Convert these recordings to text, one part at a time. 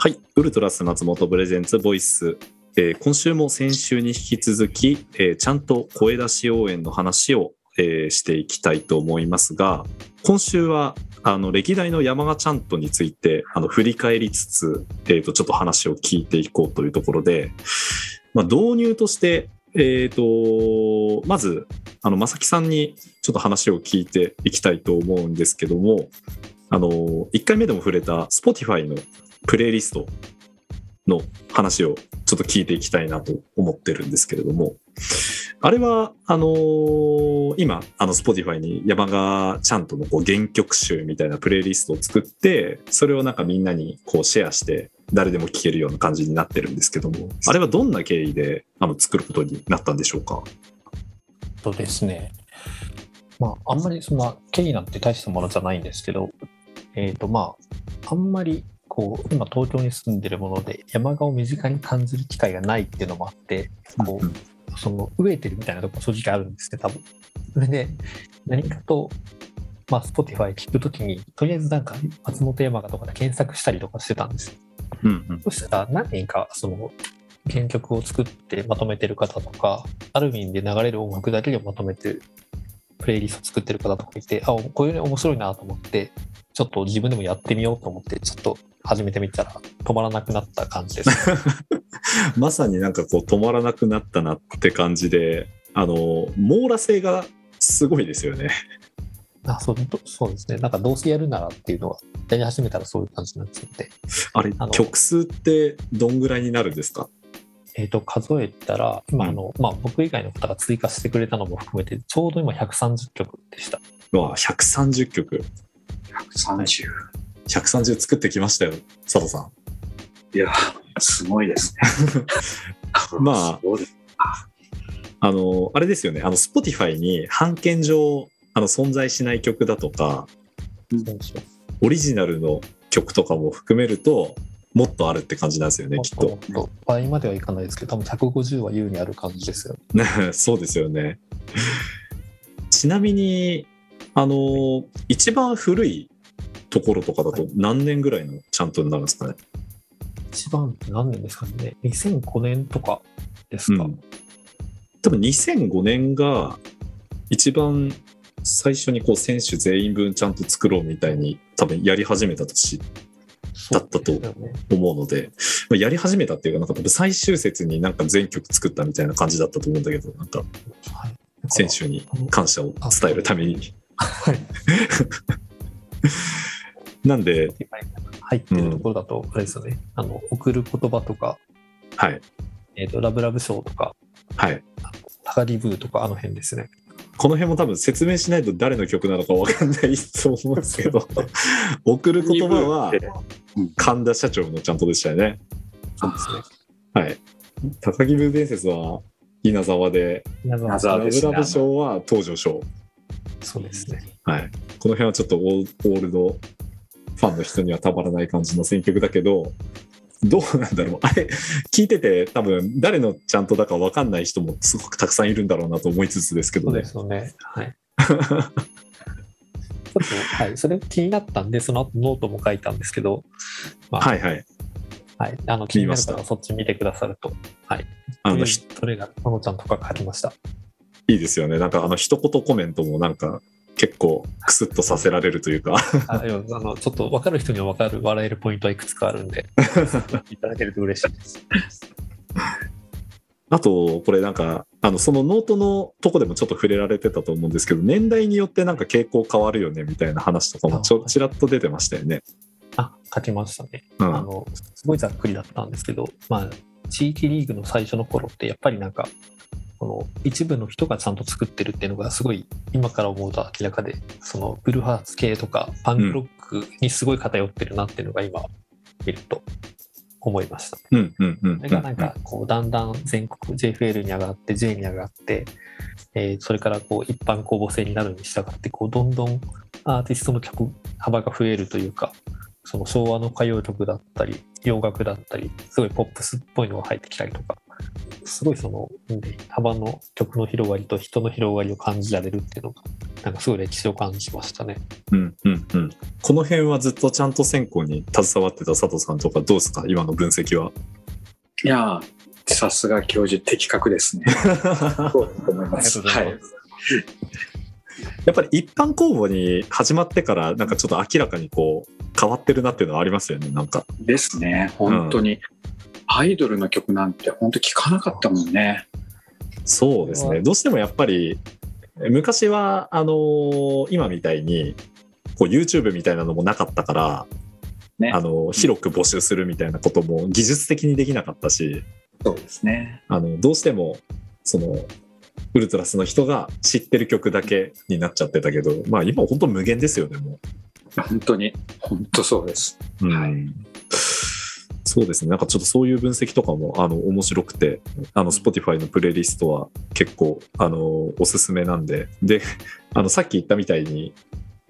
はい、ウルトラス松本プレゼンツボイス、えー今週も先週に引き続き、えーちゃんと声出し応援の話を、えーしていきたいと思いますが、今週はあの歴代の山賀チャントについてあの振り返りつつ、えーとちょっと話を聞いていこうというところで、まあ、導入として、えー、とまずあの正木さんにちょっと話を聞いていきたいと思うんですけどもあの1回目でも触れた Spotify のプレイリストの話をちょっと聞いていきたいなと思ってるんですけれども。あれはあのー今あの Spotify に山賀ちゃんとのこう原曲集みたいなプレイリストを作ってそれをなんかみんなにこうシェアして誰でも聴けるような感じになってるんですけども。あれはどんな経緯であの作ることになったんでしょうか？とですね、まあ、あんまりそんな経緯なんて大したものじゃないんですけど、えっ、と、まあ、あんまり、こう、今東京に住んでるもので、山鹿を身近に感じる機会がないっていうのもあって、こうその、飢えてるみたいなところ正直あるんですね、多分。それで、何かと、まあ、Spotify 聞くときに、とりあえずなんか、松本山鹿とかで検索したりとかしてたんですよ。うんうん。そしたら何人かその原曲を作ってまとめてる方とかある意味で流れる音楽だけでまとめてプレイリスト作ってる方とかいてあこういうの面白いなと思ってちょっと自分でもやってみようと思ってちょっと始めてみたら止まらなくなった感じです。まさになんかこう止まらなくなったなって感じであの網羅性がすごいですよね。あそうどそうですね。なんかどうせやるならっていうのはやり始めたらそういう感じになっちゃって、あれあの曲数ってどんぐらいになるんですか？えー、と数えたら今うん。あの、まあ、僕以外の方が追加してくれたのも含めてちょうど今130曲でした。うわ130曲130。130作ってきましたよ佐藤さんいや、すごいですね。まああのあれですよねあの Spotify に版権上あの存在しない曲だとかオリジナルの曲とかも含めるともっとあるって感じなんですよねきっと倍まではいかないですけど、多分150は優にある感じですよ。ね そうですよね。ちなみに、あの、一番古いところとかだと何年ぐらいのちゃんとになるんですかね？一番って何年ですかね ?2005 年とかですか、うん多分2005年が一番最初にこう選手全員分ちゃんと作ろうみたいに多分やり始めた年だったと。思うので、まあ、やり始めたっていうかなんか多分最終節になんか全曲作ったみたいな感じだったと思うんだけどなんかはい。選手に感謝を伝えるために。はい。なんで、入ってるところだと、あれですよね。あの、送る言葉とか、はい。えっ、と、ラブラブショーとか、はい。タガリブーとか、あの辺ですね。この辺も多分説明しないと誰の曲なのか分かんないと思うんですけど、送る言葉はうん神田社長のちゃんとでしたよね。そうですね。はい。高木ブー伝説は稲沢で、皆稲ラブ沢ですねラブ賞は東条賞。そうですね。はい。この辺はちょっとオールドファンの人にはたまらない感じの選曲だけど、どうなんだろう。あれ、聞いてて多分誰のちゃんとだか分かんない人もすごくたくさんいるんだろうなと思いつつですけどねそうで。すよね。はい。ちょっと、はい。それ気になったんで、その後ノートも書いたんですけど、まあ、はいはい。はい。あの、気になる見ま方はそっち見てくださると。はい。あの、それが、ののちゃんとか書きました。いいですよね。なんかあの一言コメントもなんか結構クスッとさせられるというか。あのちょっと分かる人には分かる笑えるポイントはいくつかあるんで、いただけると嬉しいです。あと、これなんか、あの、そのノートのとこでもちょっと触れられてたと思うんですけど、年代によってなんか傾向変わるよねみたいな話とかもちょあちらっと出てましたよね。あ、書きましたね。うん。あの、すごいざっくりだったんですけど、まあ、地域リーグの最初の頃って、やっぱりなんか、この一部の人がちゃんと作ってるっていうのがすごい今から思うと明らかでそのブルーハーツ系とかパンクロックにすごい偏ってるなっていうのが今見ると思いました。うんうんうんうん。それがなんかこうだんだん全国 JFL に上がって J に上がって、えーそれからこう一般公募制になるに従ってこうどんどんアーティストの曲幅が増えるというかその昭和の歌謡曲だったり洋楽だったりすごいポップスっぽいのが入ってきたりとかすごいその、幅の曲の広がりと人の広がりを感じられるっていうのが、なんかすごい歴史を感じましたね。うんうんうん。この辺はずっとちゃんと選考に携わってた佐藤さんとかどうですか？今の分析は。いやー、さすが教授的確ですね。そうだと思います。ありがとうございはいます。やっぱり一般公募に始まってからなんかちょっと明らかにこう変わってるなっていうのはありますよねなんか。ですね。本当に。アイドルの曲なんて本当聞かなかったもんね。そうですね。どうしてもやっぱり昔はあのー今みたいにこう YouTube みたいなのもなかったから、ねあの広く募集するみたいなことも技術的にできなかったしそうですね。あのどうしてもそのウルトラスの人が知ってる曲だけになっちゃってたけどまあ今本当無限ですよねも本当に、本当そうです。う。うんはいそうですね。なんかちょっとそういう分析とかもあの面白くてあの Spotify のプレイリストは結構あのおすすめなんで。であのさっき言ったみたいに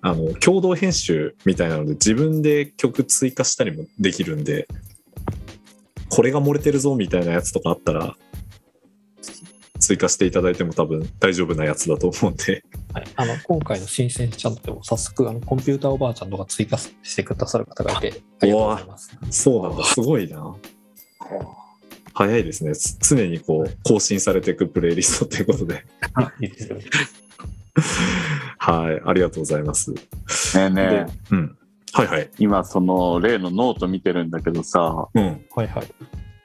あの共同編集みたいなので自分で曲追加したりもできるんでこれが漏れてるぞみたいなやつとかあったら追加していただいても多分大丈夫なやつだと思うんで。はい、あの今回の新鮮チャンネルでも早速あのコンピューターおばあちゃんとか追加してくださる方がいてありがとうございます。そうなんだ。すごいな。早いですね。つ常にこう更新されていくプレイリストということで。いいですよ。ね。はい。ありがとうございます。ねえねえ。うん。はいはい。今その例のノート見てるんだけどさ。うん。はいはい。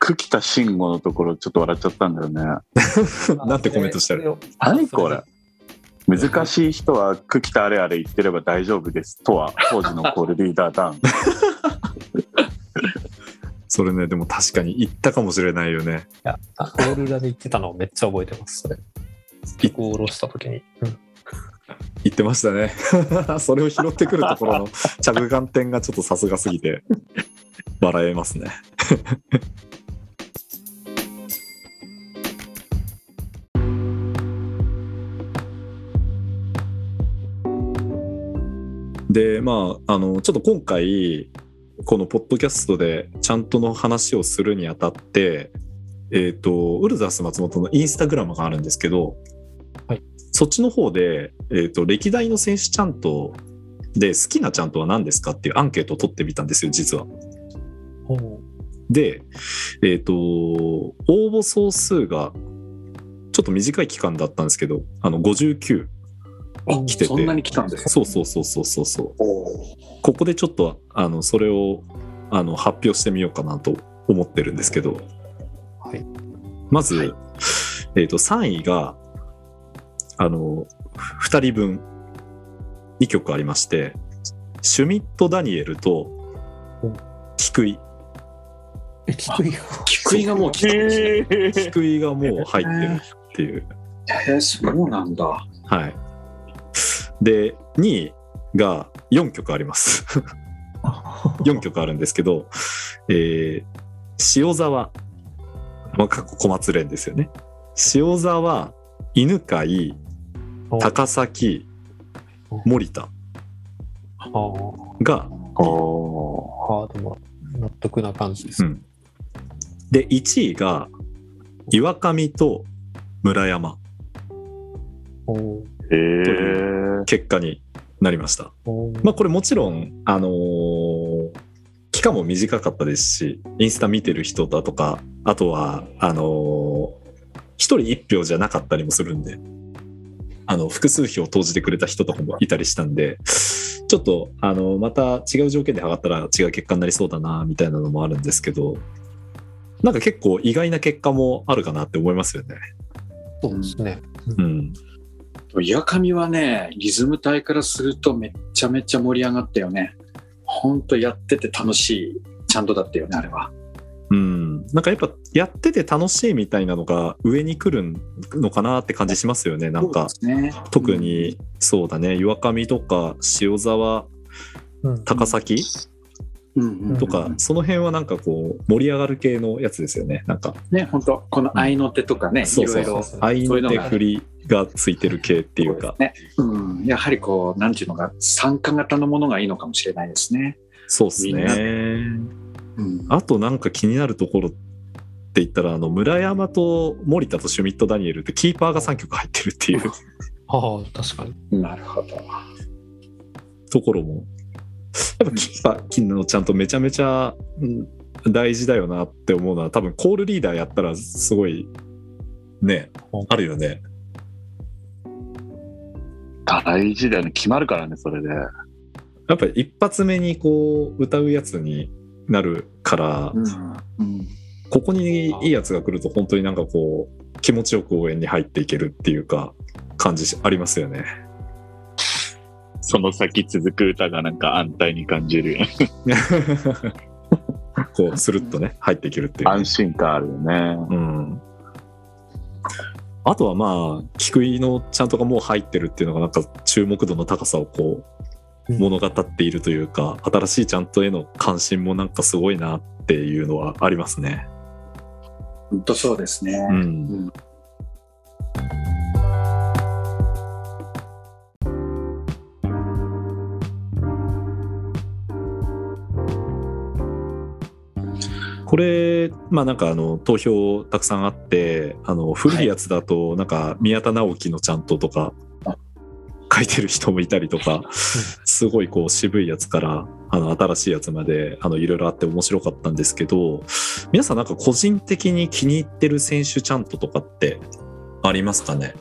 久木田紳吾のところちょっと笑っちゃったんだよね。なんてコメントしたら何これ？難しい人は久喜田あれあれ言ってれば大丈夫ですとは当時のコールリーダーダウン。それねでも確かに言ったかもしれないよね。いや、あオールラで言ってたのをめっちゃ覚えてます、それ。曲を下ろした時に。うん。言ってましたね。それを拾ってくるところの着眼点がちょっとさすがすぎて笑えますねでまああのちょっと今回このポッドキャストでちゃんとの話をするにあたってえっ、とウルザース松本のインスタグラムがあるんですけど、そっちの方で、えー、と歴代の選手ちゃんとで好きなちゃんとは何ですかっていうアンケートを取ってみたんですよ実は。ほう。で、えっと応募総数がちょっと短い期間だったんですけどあの59あ来てて。そんなに来たんですかそうそうそうそうそう。そうここでちょっとあのそれをあの発表してみようかなと思ってるんですけど。はい。まず、はい。えっと3位があの2人分2曲ありましてシュミット・ダニエルとうん菊井え、低いよ。菊井がもう来たんですね。菊井がもう入ってるっていう。へえ、そうなんだ。はいで2位が4曲あります。4曲あるんですけど、えー塩沢、まあ、過去小松連ですよね。塩沢犬飼高崎森田。あ。がおあ、でも納得な感じです。うん。で1位が岩上と村山おー。ーへえ結果になりました。まあこれもちろんあのー期間も短かったですしインスタ見てる人だとかあとはあのー一人一票じゃなかったりもするんであの複数票投じてくれた人とかもいたりしたんでちょっとあのまた違う条件で測ったら違う結果になりそうだなみたいなのもあるんですけどなんか結構意外な結果もあるかなって思いますよね。そうですね。うん、岩上はね、リズム隊からするとめっちゃめちゃ盛り上がったよね。ほんとやってて楽しい、ちゃんとだったよね、あれは。うん、なんかやっぱやってて楽しいみたいなのが上に来るのかなって感じしますよねなんか。ね。特にそうだね。岩上とか塩沢うん。高崎？うんうんとかその辺はなんかこう盛り上がる系のやつですよね。なんか。ね、本当この合いの手とかね、うそうそう。そう。相そういうのが手振りがついてる系っていうか。ね、うん、やはりこう、なんていうのが、参加型のものがいいのかもしれないですね。そうっすね。うん、あとなんか気になるところって言ったらあの村山と森田とシュミット・ダニエルってキーパーが3曲入ってるっていう。ああ確かに。なるほど。ところもやっぱキーパー機能ちゃんとめちゃめちゃうん大事だよなって思うのは多分コールリーダーやったらすごいねあるよね大事だよね。決まるからね、それで。やっぱり一発目にこう歌うやつになるから、うんうんここにいいやつが来ると本当になんかこう気持ちよく応援に入っていけるっていうか感じありますよね。その先続く歌がなんか安泰に感じる。こうスルッとね入っていけるっていうね、安心感あるよね。うん。あとはまあ菊井のちゃんとがもう入ってるっていうのがなんか注目度の高さをこううん物語っているというか、新しいちゃんとへの関心もなんかすごいなっていうのはありますね。本当そうですね。うんうんこれまあなんかあの投票たくさんあってあの古いやつだとなんか宮田直樹のちゃんととか書いてる人もいたりとかすごいこう渋いやつからあの新しいやつまであのいろいろあって面白かったんですけど皆さんなんか個人的に気に入ってる選手ちゃんととかってありますかね？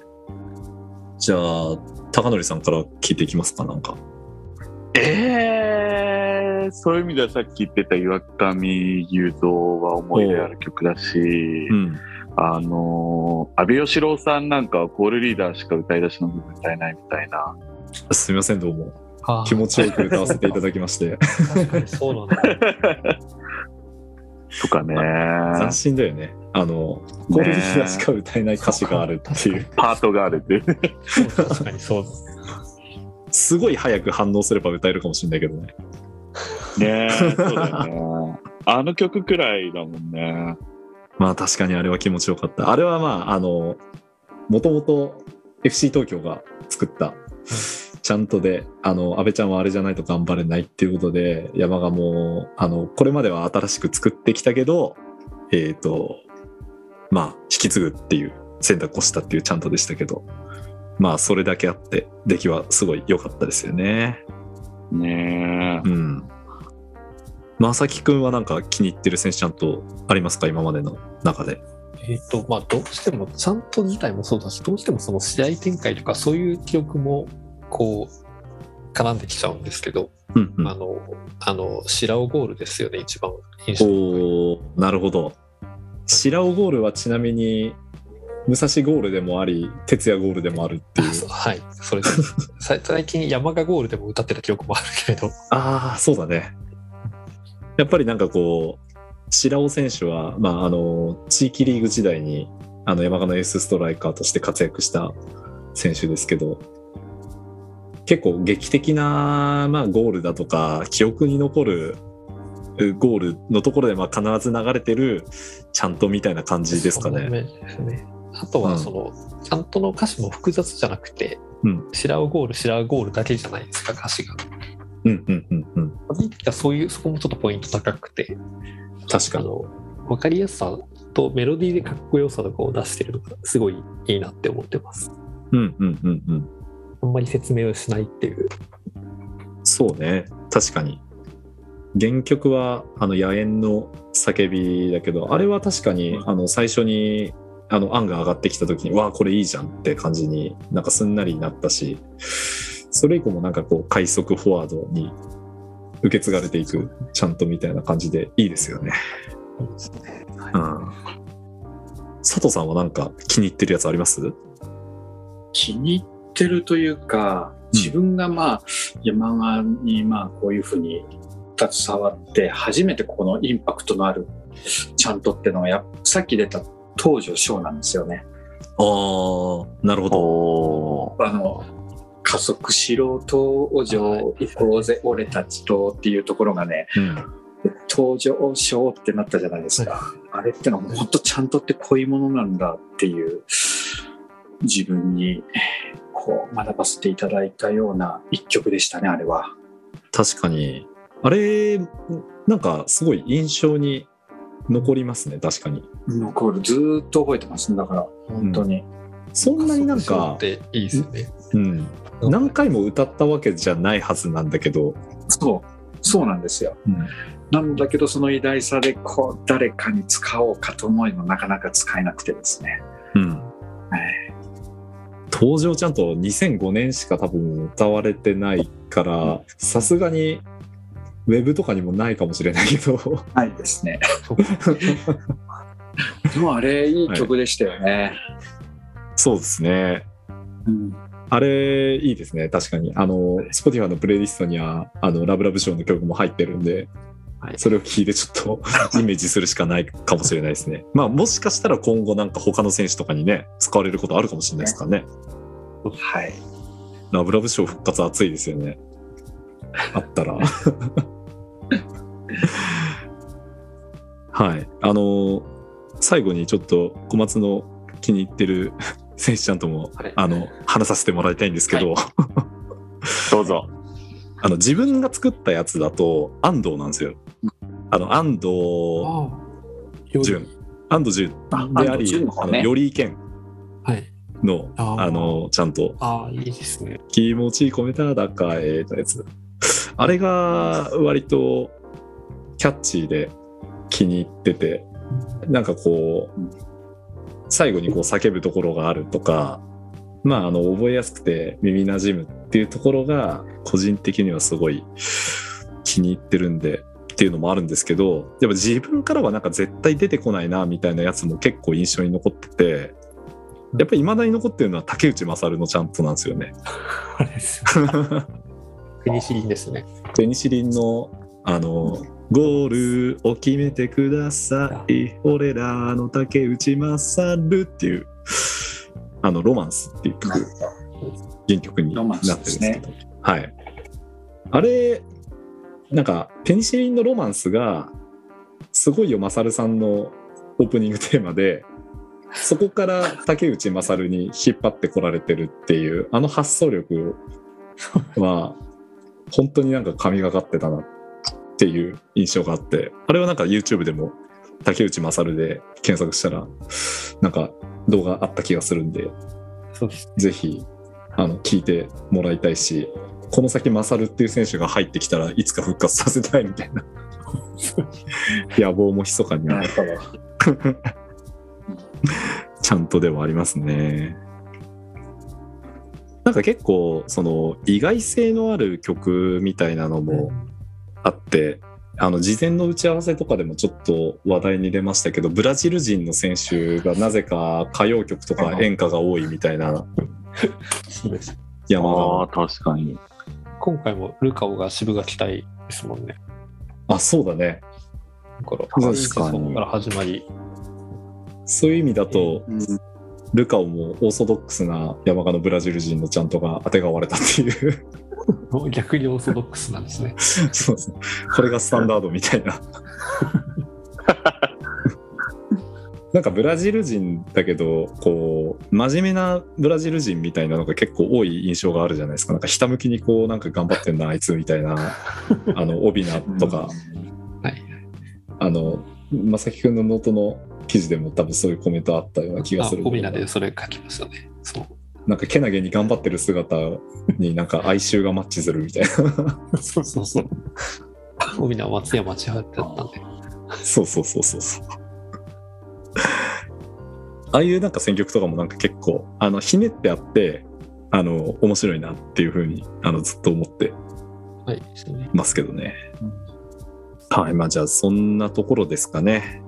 じゃあ高則さんから聞いていきますかなんか。えー、そういう意味ではさっき言ってた岩上雄三は思い出ある曲だし、うんあのー、安倍義郎さんなんかはコールリーダーしか歌い出しの部分歌えないみたいな。すみませんどうも。気持ちよく歌わせていただきまして。確かにそうなんだ。とかね。斬新だよね。あのコールリーダーしか歌えない歌詞があるっていう。パートがあるっていう。確かにそうだすごい早く反応すれば歌えるかもしれないけどねねえそうだよね。あの曲くらいだもんね。まあ確かにあれは気持ちよかったあれはまああのもともと FC 東京が作ったちゃんとであの安倍ちゃんはあれじゃないと頑張れないっていうことで山がもうあのこれまでは新しく作ってきたけどえっ、とまあ引き継ぐっていう選択をしたっていうちゃんとでしたけどまあそれだけあって出来はすごい良かったですよねね。うん。正木くんはなんか気に入ってる選手ちゃんとありますか？今までの中で。えっ、とまあどうしてもちゃんと自体もそうだしどうしてもその試合展開とかそういう記憶もこう絡んできちゃうんですけど、うんうん。あのあの白尾ゴールですよね一番印象深いおーなるほど。白尾ゴールはちなみに武蔵ゴールでもあり哲也ゴールでもあるっていう。はい。それ 最近山賀ゴールでも歌ってた記憶もあるけれど。ああそうだね。やっぱりなんかこう白尾選手は、まあ、あの地域リーグ時代にあの山鹿のエースストライカーとして活躍した選手ですけど結構劇的な、まあ、ゴールだとか記憶に残るうゴールのところでまあ必ず流れてるちゃんとみたいな感じですかね。ねあとはその、ちゃんとの歌詞も複雑じゃなくて、うん。白尾ゴール白尾ゴールだけじゃないですか歌詞が。うんうんうんうん。そういうそこもちょっとポイント高くて。確かに。分かりやすさとメロディーでかっこよさとかを出してるのがすごいいいなって思ってます。うんうんうんうん。あんまり説明をしないっていう。そうね。確かに。原曲はあの野猿の叫びだけどあれは確かにあの最初にあの案が上がってきた時にわあこれいいじゃんって感じになんかすんなりなったしそれ以降もなんかこう快速フォワードに受け継がれていくちゃんとみたいな感じでいいですよね。うん。佐藤さんはなんか気に入ってるやつあります？気に入ってるというか、うん。自分がまあ山側にまあこういうふうに携わって初めてこのインパクトのあるちゃんとってのがやさっき出た東條翔なんですよね。あーなるほど。おあの加速しろ東条行こうぜ俺たちとっていうところがねうん登場賞ってなったじゃないですか。あれってのは本当ちゃんとってこういうものなんだっていう自分にこう学ばせていただいたような一曲でしたね、あれは。確かに。あれ、なんかすごい印象に残りますね確かに。残る。ずーっと覚えてますねだから。本当に、そんなになんかっ、ていいですよね。うん、何回も歌ったわけじゃないはずなんだけど、そう。そうなんですよ。うん。なんだけどその偉大さでこう誰かに使おうかと思いもなかなか使えなくてですね。うん。はい。登場ちゃんと2005年しか多分歌われてないからさすがにウェブとかにもないかもしれないけど。ないですね。でもあれいい曲でしたよね、そうですね。うんあれいいですね確かに。あの Spotify のプレイリストにはあのラブラブショーの曲も入ってるんではい。それを聞いてちょっと イメージするしかないかもしれないですね。まあもしかしたら今後なんか他の選手とかにね使われることあるかもしれないですからね。はい。ラブラブショー復活熱いですよね あったら。はい。あの最後にちょっと小松の気に入ってる 選手ちゃんとも、はい。あの話させてもらいたいんですけど、どうぞ。あの自分が作ったやつだと安藤なんですよ。あの安藤ああ、より。純安藤純あであり、あのより健はい。のあー。あのちゃんと。ああ、いいですね。気持ち込めただかえのやつ。あれが割とキャッチーで気に入ってて、なんかこう、最後にこう叫ぶところがあるとか、まあ、あの、覚えやすくて耳馴染むっていうところが、個人的にはすごい気に入ってるんで、っていうのもあるんですけど、やっぱ自分からはなんか絶対出てこないな、みたいなやつも結構印象に残ってて、やっぱり未だに残ってるのは竹内勝のちゃんとなんですよね。ペニシリンですね。ペニシリンのあのゴールを決めてください。俺らの竹内勝っていうあのロマンスっていう曲原曲になってるんですけど。はい。あれなんかペニシリンのロマンスがすごいよ勝さんのオープニングテーマでそこから竹内勝に引っ張ってこられてるっていうあの発想力は本当になんか神がかってたなっていう印象があってあれはなんか YouTube でも竹内勝で検索したらなんか動画あった気がするんでそうです。ぜひあの聞いてもらいたいしこの先勝っていう選手が入ってきたらいつか復活させたいみたいな 野望も密かにあるなるほどちゃんとではありますね。なんか結構その意外性のある曲みたいなのもあって、あの事前の打ち合わせとかでもちょっと話題に出ましたけどブラジル人の選手がなぜか歌謡曲とか演歌が多いみたいな。そうです。山あ確かに。今回もルカオが渋垣隊ですもんね。あそうだね。だから、確かに。から始まり、そういう意味だとうんルカオもオーソドックスな山鹿のブラジル人のちゃんとが当てがわれたっていう。逆にオーソドックスなんですね。そうそう。これがスタンダードみたいな。なんかブラジル人だけどこう真面目なブラジル人みたいなのが結構多い印象があるじゃないですか。なんかひたむきにこうなんか頑張ってんなあいつみたいなあの帯名とか。はい。あの正樹君のノートの記事でも多分そういうコメントあったような気があする、オビナでそれ書きましたね。そう。なんかけなげに頑張ってる姿になんか哀愁がマッチするみたいな そうそうそう。オビナは松山千春だったんで。そうそうそうそうそう。ああいうなんか選曲とかもなんか結構あのひねってあってあの面白いなっていうふうにあのずっと思ってはい。ですね。ますけどね。はいまあじゃあそんなところですかね。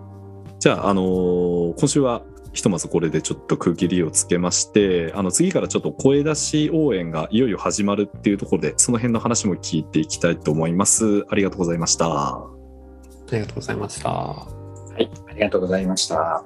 じゃああのー今週はひとまずこれでちょっと区切りをつけましてあの次からちょっと声出し応援がいよいよ始まるっていうところでその辺の話も聞いていきたいと思います。ありがとうございました。ありがとうございました。はいありがとうございました